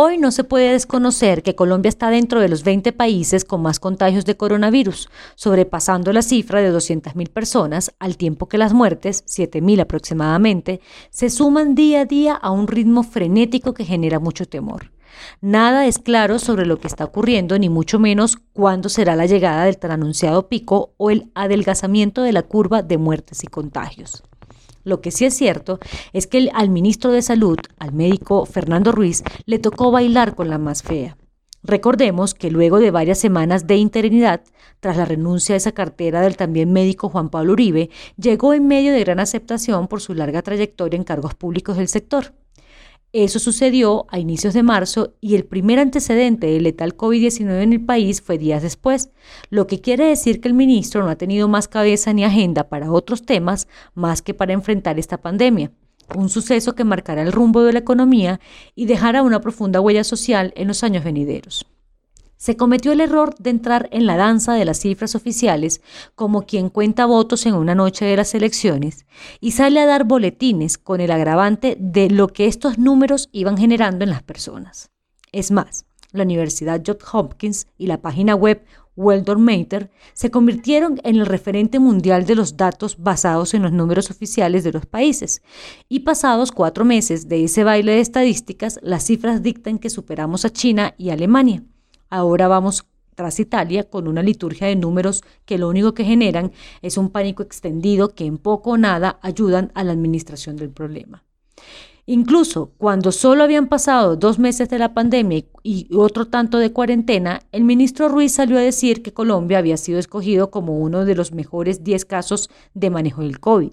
Hoy no se puede desconocer que Colombia está dentro de los 20 países con más contagios de coronavirus, sobrepasando la cifra de 200.000 personas, al tiempo que las muertes, 7.000 aproximadamente, se suman día a día a un ritmo frenético que genera mucho temor. Nada es claro sobre lo que está ocurriendo, ni mucho menos cuándo será la llegada del tan anunciado pico o el adelgazamiento de la curva de muertes y contagios. Lo que sí es cierto es que al ministro de Salud, al médico Fernando Ruiz, le tocó bailar con la más fea. Recordemos que luego de varias semanas de interinidad, tras la renuncia de esa cartera del también médico Juan Pablo Uribe, llegó en medio de gran aceptación por su larga trayectoria en cargos públicos del sector. Eso sucedió a inicios de marzo y el primer antecedente de letal COVID-19 en el país fue días después, lo que quiere decir que el ministro no ha tenido más cabeza ni agenda para otros temas más que para enfrentar esta pandemia, un suceso que marcará el rumbo de la economía y dejará una profunda huella social en los años venideros. Se cometió el error de entrar en la danza de las cifras oficiales como quien cuenta votos en una noche de las elecciones y sale a dar boletines con el agravante de lo que estos números iban generando en las personas. Es más, la Universidad Johns Hopkins y la página web Mater se convirtieron en el referente mundial de los datos basados en los números oficiales de los países. Y pasados cuatro meses de ese baile de estadísticas, las cifras dictan que superamos a China y Alemania. Ahora vamos tras Italia con una liturgia de números que lo único que generan es un pánico extendido que en poco o nada ayudan a la administración del problema. Incluso cuando solo habían pasado dos meses de la pandemia y otro tanto de cuarentena, el ministro Ruiz salió a decir que Colombia había sido escogido como uno de los mejores 10 casos de manejo del COVID.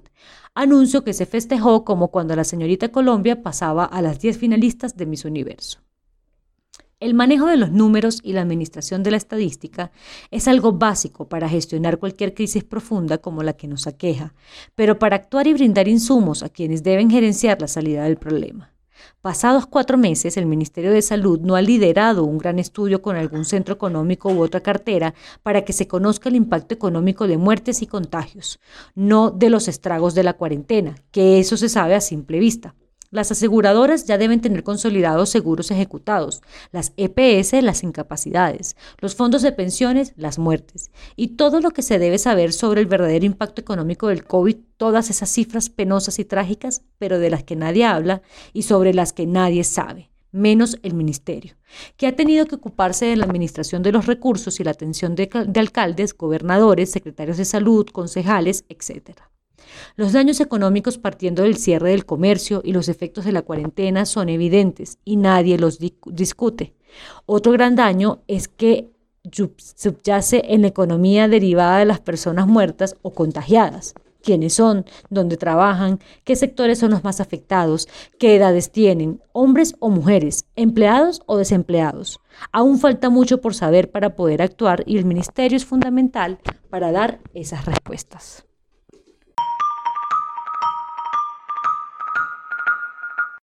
Anuncio que se festejó como cuando la señorita Colombia pasaba a las 10 finalistas de Miss Universo. El manejo de los números y la administración de la estadística es algo básico para gestionar cualquier crisis profunda como la que nos aqueja, pero para actuar y brindar insumos a quienes deben gerenciar la salida del problema. Pasados cuatro meses, el Ministerio de Salud no ha liderado un gran estudio con algún centro económico u otra cartera para que se conozca el impacto económico de muertes y contagios, no de los estragos de la cuarentena, que eso se sabe a simple vista. Las aseguradoras ya deben tener consolidados seguros ejecutados, las EPS las incapacidades, los fondos de pensiones las muertes y todo lo que se debe saber sobre el verdadero impacto económico del COVID, todas esas cifras penosas y trágicas, pero de las que nadie habla y sobre las que nadie sabe menos el ministerio, que ha tenido que ocuparse de la administración de los recursos y la atención de, de alcaldes, gobernadores, secretarios de salud, concejales, etcétera. Los daños económicos partiendo del cierre del comercio y los efectos de la cuarentena son evidentes y nadie los discute. Otro gran daño es que subyace en la economía derivada de las personas muertas o contagiadas. ¿Quiénes son? ¿Dónde trabajan? ¿Qué sectores son los más afectados? ¿Qué edades tienen? ¿Hombres o mujeres? ¿Empleados o desempleados? Aún falta mucho por saber para poder actuar y el ministerio es fundamental para dar esas respuestas.